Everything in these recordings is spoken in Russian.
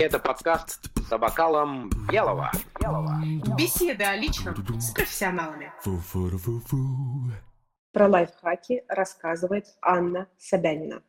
Это подкаст за бокалом белого. белого. Беседы о личном с профессионалами. Про лайфхаки рассказывает Анна Собянина.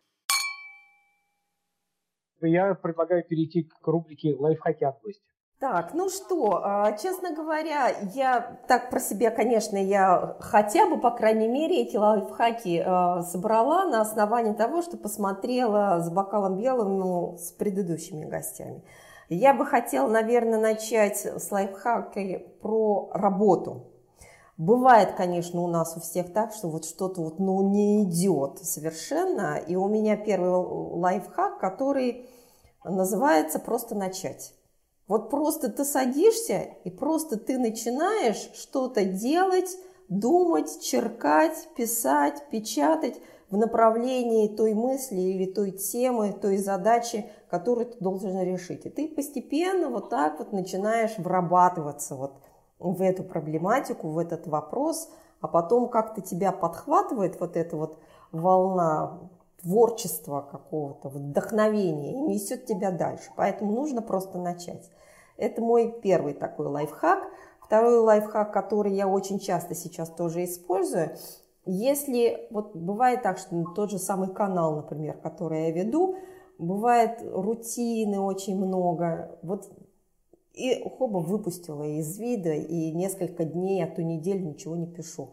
Я предлагаю перейти к рубрике «Лайфхаки от гостя». Так, ну что, а, честно говоря, я так про себя, конечно, я хотя бы, по крайней мере, эти лайфхаки а, собрала на основании того, что посмотрела с бокалом белым ну, с предыдущими гостями. Я бы хотела, наверное, начать с лайфхаки про работу. Бывает, конечно, у нас у всех так, что вот что-то вот, ну, не идет совершенно. И у меня первый лайфхак, который называется «просто начать». Вот просто ты садишься и просто ты начинаешь что-то делать, думать, черкать, писать, печатать в направлении той мысли или той темы, той задачи, которую ты должен решить. И ты постепенно вот так вот начинаешь врабатываться вот в эту проблематику, в этот вопрос, а потом как-то тебя подхватывает вот эта вот волна творчества какого-то, вдохновения и несет тебя дальше. Поэтому нужно просто начать. Это мой первый такой лайфхак. Второй лайфхак, который я очень часто сейчас тоже использую, если вот бывает так, что тот же самый канал, например, который я веду, бывает рутины очень много, вот и хоба выпустила из вида, и несколько дней, а то неделю ничего не пишу.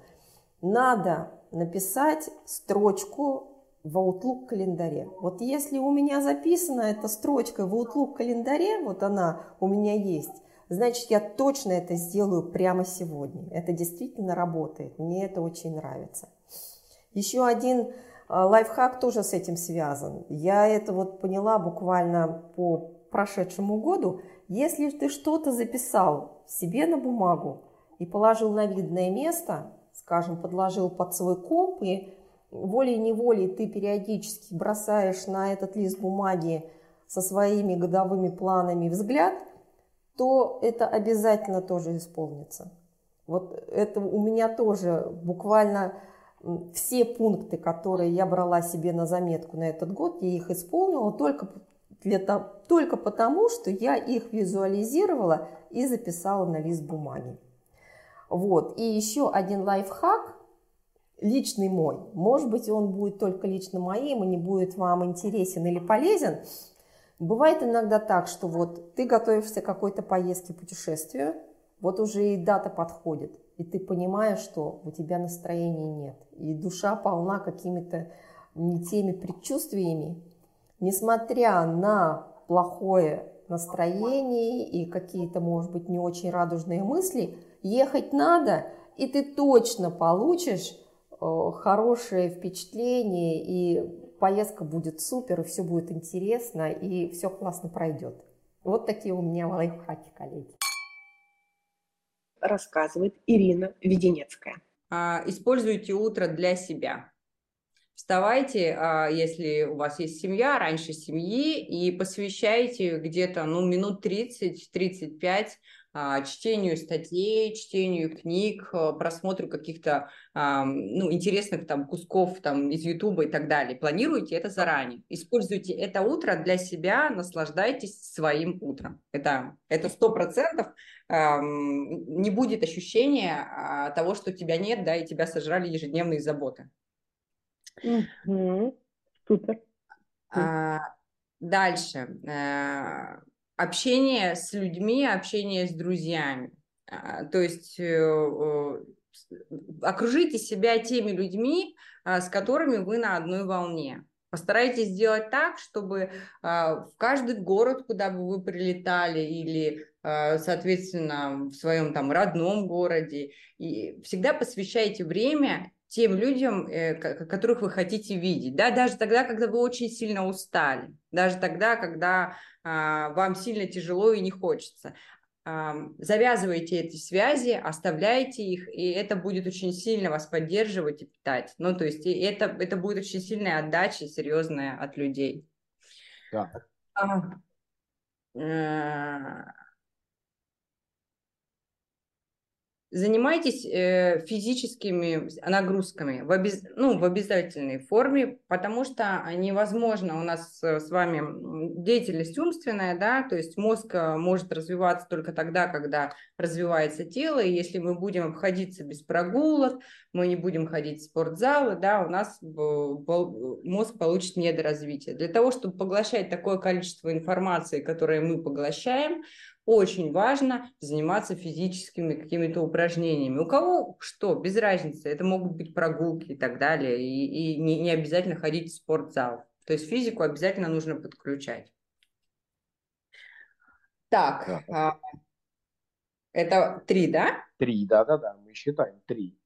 Надо написать строчку в Outlook календаре. Вот если у меня записана эта строчка в Outlook календаре, вот она у меня есть, значит, я точно это сделаю прямо сегодня. Это действительно работает. Мне это очень нравится. Еще один а, лайфхак тоже с этим связан. Я это вот поняла буквально по прошедшему году. Если ты что-то записал себе на бумагу и положил на видное место, скажем, подложил под свой комп и волей-неволей ты периодически бросаешь на этот лист бумаги со своими годовыми планами взгляд, то это обязательно тоже исполнится. Вот это у меня тоже буквально все пункты, которые я брала себе на заметку на этот год, я их исполнила только, для, только потому, что я их визуализировала и записала на лист бумаги. Вот. И еще один лайфхак, личный мой. Может быть, он будет только лично моим и не будет вам интересен или полезен. Бывает иногда так, что вот ты готовишься к какой-то поездке, путешествию, вот уже и дата подходит, и ты понимаешь, что у тебя настроения нет, и душа полна какими-то не теми предчувствиями, несмотря на плохое настроение и какие-то, может быть, не очень радужные мысли, ехать надо, и ты точно получишь хорошее впечатление, и поездка будет супер, и все будет интересно, и все классно пройдет. Вот такие у меня лайфхаки, коллеги. Рассказывает Ирина Веденецкая. А, используйте утро для себя. Вставайте, а, если у вас есть семья, раньше семьи, и посвящайте где-то ну, минут 30-35 а, чтению статей, чтению книг, а, просмотру каких-то ну, интересных там кусков там, из Ютуба и так далее. Планируйте это заранее. Используйте это утро для себя, наслаждайтесь своим утром. Это это сто процентов не будет ощущения а, того, что тебя нет, да, и тебя сожрали ежедневные заботы. Угу. Супер. А, дальше э, общение с людьми, общение с друзьями. А, то есть э, окружите себя теми людьми, а, с которыми вы на одной волне. Постарайтесь сделать так, чтобы а, в каждый город, куда бы вы прилетали, или, соответственно, в своем там родном городе, и всегда посвящайте время тем людям, э, которых вы хотите видеть, да, даже тогда, когда вы очень сильно устали, даже тогда, когда вам сильно тяжело и не хочется. Завязывайте эти связи, оставляйте их, и это будет очень сильно вас поддерживать и питать. Ну, то есть это, это будет очень сильная отдача, серьезная от людей. Да. А, э, занимайтесь э, физическими нагрузками в, обез... ну, в обязательной форме, потому что невозможно у нас с вами деятельность умственная, да, то есть мозг э, может развиваться только тогда, когда развивается тело, и если мы будем обходиться без прогулок, мы не будем ходить в спортзалы, да, у нас мозг получит недоразвитие. Для того, чтобы поглощать такое количество информации, которое мы поглощаем, очень важно заниматься физическими какими-то упражнениями. У кого что, без разницы. Это могут быть прогулки и так далее. И, и не, не обязательно ходить в спортзал. То есть физику обязательно нужно подключать. Так, да. а, это три, да? Три, да-да-да, мы считаем три.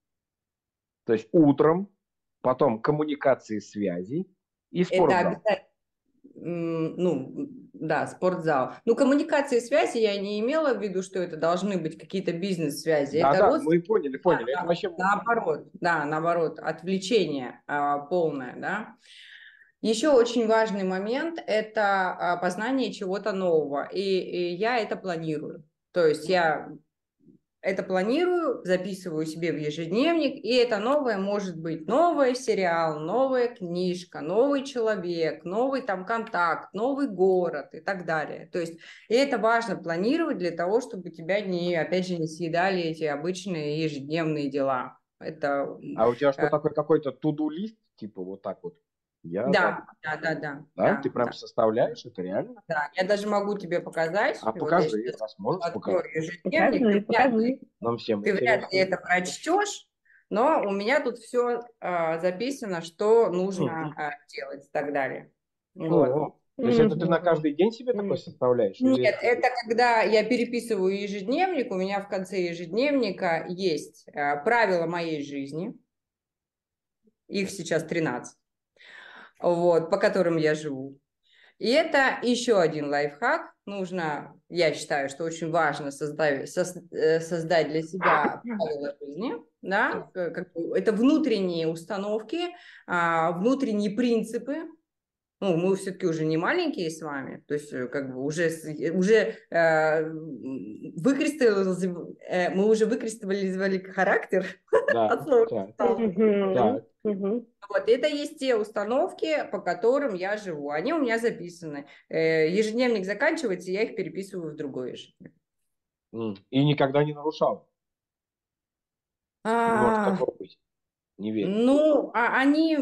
То есть утром, потом коммуникации связи и спортзал. Это обязательно ну, да, спортзал. Ну, коммуникации и связи я не имела в виду, что это должны быть какие-то бизнес-связи. Да, это да, рост... мы поняли, поняли. Да, это вообще... Наоборот, да, наоборот, отвлечение а, полное, да. Еще очень важный момент – это а, познание чего-то нового, и, и я это планирую. То есть я это планирую, записываю себе в ежедневник, и это новое может быть новый сериал, новая книжка, новый человек, новый там контакт, новый город и так далее. То есть и это важно планировать для того, чтобы тебя не, опять же, не съедали эти обычные ежедневные дела. Это, а у тебя что, э, такой какой-то туду-лист, типа вот так вот? Я да, да, да, да. Да, ты прям да. составляешь это реально? Да, я даже могу тебе показать. А покажи, вот раз можешь показать? Ежедневник, покажи, Нам всем ты вряд ли это прочтешь, но у меня тут все а, записано, что нужно а, делать и так далее. Вот. То есть это ты на каждый день себе такой составляешь? Нет, или... это когда я переписываю ежедневник, у меня в конце ежедневника есть а, правила моей жизни, их сейчас 13 вот, по которым я живу. И это еще один лайфхак. Нужно, я считаю, что очень важно создать, э, создать для себя правила жизни. Да? Это внутренние установки, а, внутренние принципы, ну, мы все-таки уже не маленькие с вами, то есть э, как бы уже, уже э, выкристаллизовали, э, мы уже выкристаллизовали характер да, от слова. Да. Вот, это есть те установки, по которым я живу. Они у меня записаны. Э, ежедневник заканчивается, я их переписываю в другой ежедневник. И никогда не нарушал? А... Может такого быть? Не верю. Ну, а они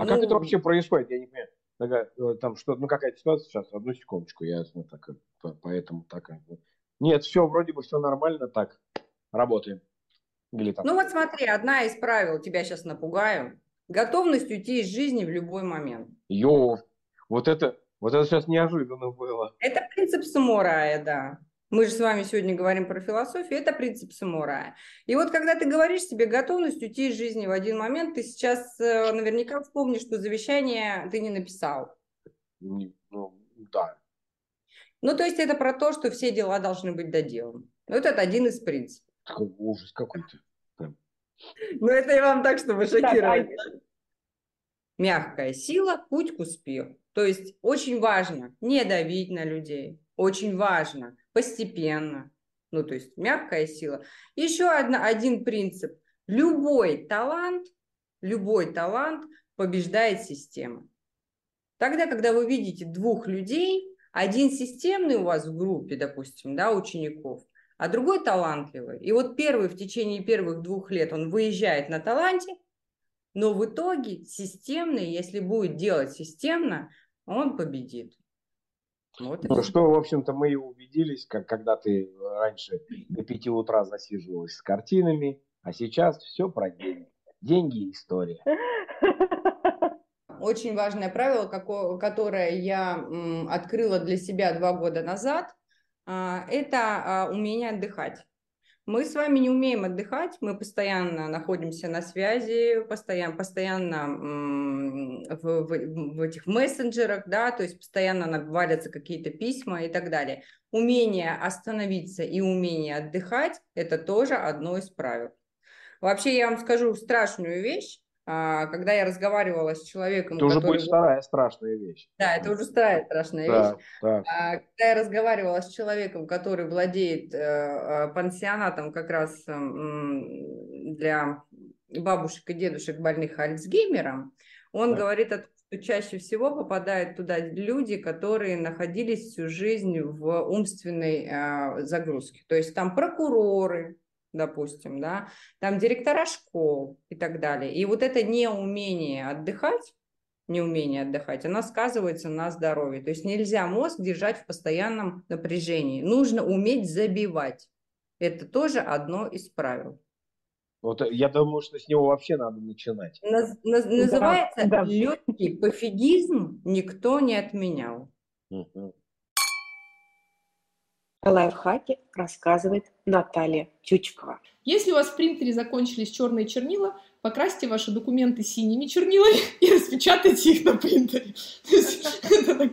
а ну, как это вообще происходит? Я не понимаю. Такая, э, там что, ну какая-то ситуация сейчас, одну секундочку, я ну, так, поэтому так. Нет, все, вроде бы все нормально, так, работаем. Или там. Ну вот смотри, одна из правил, тебя сейчас напугаю. Готовность уйти из жизни в любой момент. Йо, вот это, вот это сейчас неожиданно было. Это принцип самурая, да. Мы же с вами сегодня говорим про философию, это принцип самурая. И вот когда ты говоришь себе готовность уйти из жизни в один момент, ты сейчас э, наверняка вспомнишь, что завещание ты не написал. Ну, да. Ну, то есть это про то, что все дела должны быть доделаны. Ну, это один из принципов. Такой ужас какой-то. Ну, это я вам так, чтобы шокировать. Мягкая сила, путь к успеху. То есть очень важно не давить на людей. Очень важно постепенно. Ну, то есть мягкая сила. Еще одна, один принцип. Любой талант, любой талант побеждает система. Тогда, когда вы видите двух людей, один системный у вас в группе, допустим, да, учеников, а другой талантливый. И вот первый в течение первых двух лет он выезжает на таланте, но в итоге системный, если будет делать системно, он победит. Вот ну, что, в общем-то, мы и убедились, как когда ты раньше до пяти утра засиживалась с картинами, а сейчас все про деньги. Деньги и история. Очень важное правило, которое я открыла для себя два года назад, это а, умение отдыхать. Мы с вами не умеем отдыхать, мы постоянно находимся на связи, постоянно, постоянно в, в, в этих мессенджерах, да, то есть постоянно валятся какие-то письма и так далее. Умение остановиться и умение отдыхать – это тоже одно из правил. Вообще я вам скажу страшную вещь. А, когда я разговаривала с человеком, Это уже который... будет вторая страшная вещь. Да, это уже вторая страшная Так, вещь. так. А, Когда я разговаривала с человеком, который владеет э, э, пансионатом как раз м, для бабушек и дедушек больных Альцгеймером, он Так. говорит о том, что чаще всего попадают туда люди, которые находились всю жизнь в умственной э, загрузке. То есть там прокуроры, допустим, да, там директора школ и так далее. И вот это неумение отдыхать, неумение отдыхать, оно сказывается на здоровье. То есть нельзя мозг держать в постоянном напряжении. Нужно уметь забивать. Это тоже одно из правил. Вот э, я думаю, что с него вообще надо начинать. Наз- наз- называется да. легкий пофигизм никто не отменял. Мгм. О лайфхаке рассказывает Наталья Тючкова. Если у вас в принтере закончились черные чернила, покрасьте ваши документы синими чернилами и распечатайте их на принтере.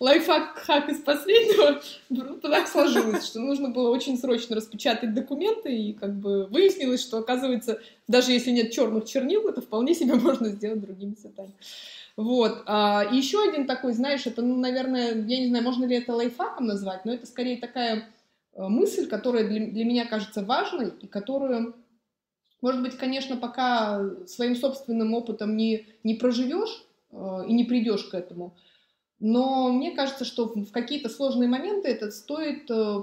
Лайфхак хак из последнего. Просто Так сложилось, что нужно было очень срочно распечатать документы, и как бы выяснилось, что, оказывается, даже если нет черных чернил, это вполне себе можно сделать другими цветами. Вот. А, и еще один такой, знаешь, это, ну, наверное, я не знаю, можно ли это лайфхаком назвать, но это скорее такая э, мысль, которая для, для меня кажется важной и которую, может быть, конечно, пока своим собственным опытом не, не проживешь э, и не придешь к этому, но мне кажется, что в какие-то сложные моменты это стоит э,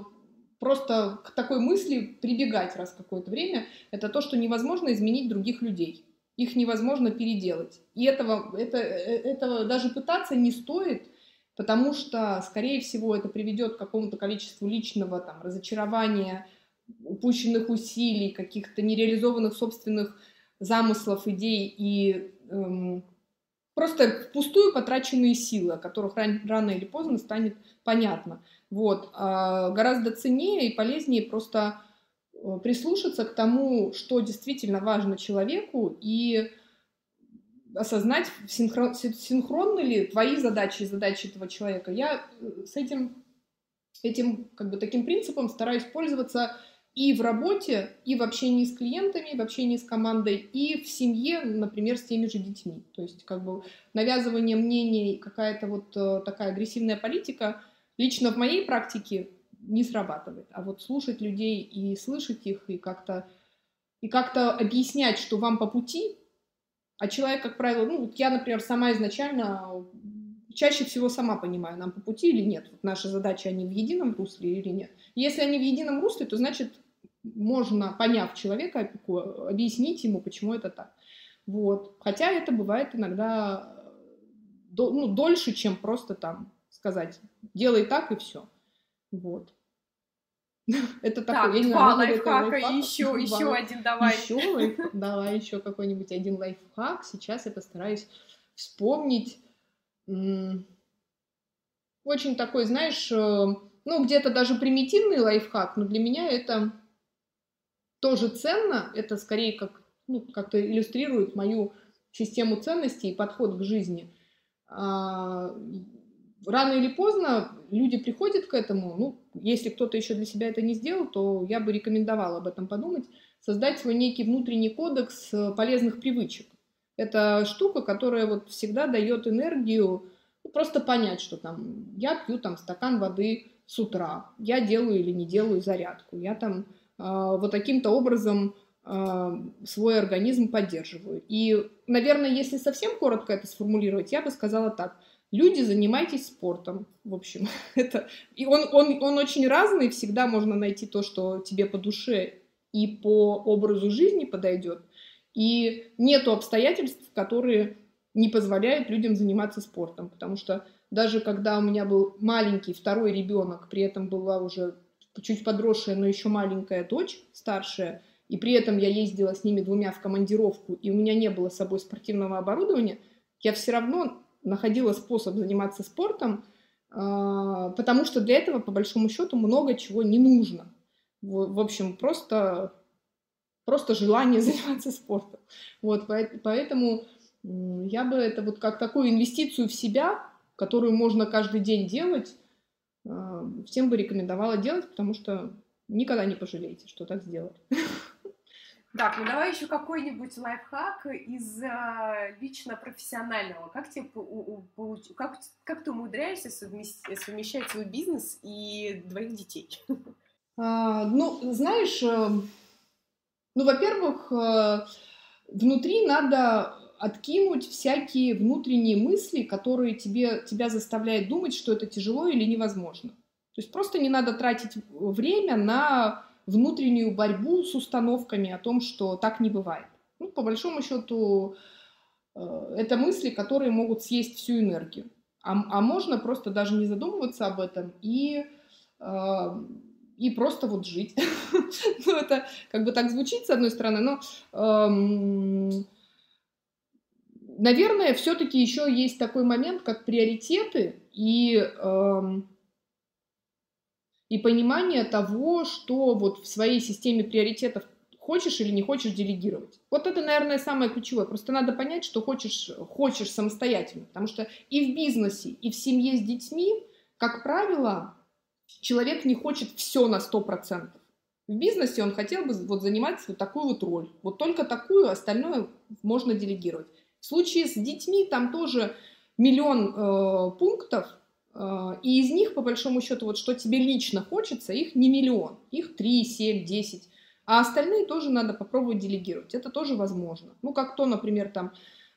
просто к такой мысли прибегать раз какое-то время. Это то, что невозможно изменить других людей. Их невозможно переделать. И этого, это, э, этого даже пытаться не стоит, потому что, скорее всего, это приведет к какому-то количеству личного там, разочарования, упущенных усилий, каких-то нереализованных собственных замыслов, идей и эм, просто впустую потраченные силы, о которых ран- рано или поздно станет понятно. Вот. А гораздо ценнее и полезнее просто прислушаться к тому, что действительно важно человеку, и осознать, синхрон, синхронны ли твои задачи и задачи этого человека. Я э, с этим, этим как бы таким принципом стараюсь пользоваться и в работе, и в общении с клиентами, в общении с командой, и в семье, например, с теми же детьми. То есть как бы навязывание мнений, какая-то вот э, такая агрессивная политика лично в моей практике не срабатывает. А вот слушать людей и слышать их, и как-то и как-то объяснять, что вам по пути, а человек, как правило, ну, вот я, например, сама изначально чаще всего сама понимаю, нам по пути или нет. Вот наши задачи, они в едином русле или нет. Если они в едином русле, то значит можно, поняв человека, объяснить ему, почему это так. Вот. Хотя это бывает иногда до- ну, дольше, чем просто там сказать, делай так и все. Вот. Это Так, такой, я не два лайфхака, лайфхак? и еще, Два еще один давай. еще лайф- давай еще какой-нибудь один лайфхак. Сейчас я постараюсь вспомнить. Очень такой, знаешь, э, ну, где-то даже примитивный лайфхак, но для меня это тоже ценно. Это скорее как, ну, как-то иллюстрирует мою систему ценностей и подход к жизни. Рано или поздно люди приходят к этому. Ну, если кто-то еще для себя это не сделал, то я бы рекомендовала об этом подумать. Создать свой некий внутренний кодекс э, полезных привычек. Это штука, которая вот всегда дает энергию, ну, просто понять, что там я пью там стакан воды с утра, я делаю или не делаю зарядку, я там э, вот таким-то образом э, свой организм поддерживаю. И, наверное, если совсем коротко это сформулировать, я бы сказала так. Люди, занимайтесь спортом. В общем, это... И он, он, он очень разный, всегда можно найти то, что тебе по душе и по образу жизни подойдет. И нету обстоятельств, которые не позволяют людям заниматься спортом. Потому что даже когда у меня был маленький второй ребенок, при этом была уже чуть подросшая, но еще маленькая дочь старшая, и при этом я ездила с ними двумя в командировку, и у меня не было с собой спортивного оборудования, я все равно находила способ заниматься спортом, а, потому что для этого, по большому счету, много чего не нужно. В, общем, просто, просто желание заниматься спортом. Вот, поэтому я бы это вот как такую инвестицию в себя, которую можно каждый день делать, а, всем бы рекомендовала делать, потому что никогда не пожалеете, что так сделали. Так, ну давай еще какой-нибудь лайфхак из а, лично профессионального. Как тебе у- у- как, как ты умудряешься совместить- совмещать свой бизнес и двоих детей? А, ну, знаешь, э, ну, во-первых, э, внутри надо откинуть всякие внутренние мысли, которые тебе, тебя заставляют думать, что это тяжело или невозможно. То есть просто не надо тратить время на внутреннюю борьбу с установками о том, что так не бывает. Ну, по большому счету, э, это мысли, которые могут съесть всю энергию. А, а можно просто даже не задумываться об этом и, э, и просто вот жить. Ну, это как бы так звучит, с одной стороны, но, эм, наверное, все-таки еще есть такой момент, как приоритеты и, эм, и понимание того, что вот в своей системе приоритетов хочешь или не хочешь делегировать. Вот это, наверное, самое ключевое. Просто надо понять, что хочешь, хочешь самостоятельно. Потому что и в бизнесе, и в семье с детьми, как правило, человек не хочет все на 100%. В бизнесе он хотел бы вот занимать вот такую вот роль. Вот только такую, остальное можно делегировать. В случае с детьми там тоже миллион э, пунктов, и из них, по большому счету, вот что тебе лично хочется, их не миллион, их 3, 7, 10. А остальные тоже надо попробовать делегировать. Это тоже возможно. Ну, как то, например, там,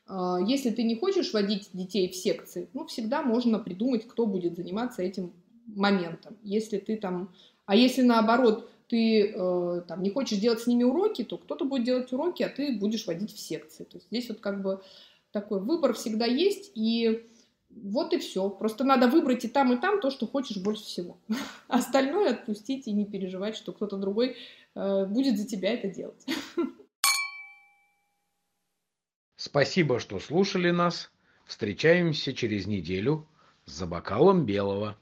э, если ты не хочешь водить детей в секции, ну, всегда можно придумать, кто будет заниматься этим моментом. Если ты там... А если наоборот, ты э, там не хочешь делать с ними уроки, то кто-то будет делать уроки, а ты будешь водить в секции. То есть здесь вот как бы такой выбор всегда есть, и вот и все. Просто надо выбрать и там, и там то, что хочешь больше всего. Остальное отпустить и не переживать, что кто-то другой э, будет за тебя это делать. Спасибо, что слушали нас. Встречаемся через неделю за бокалом белого.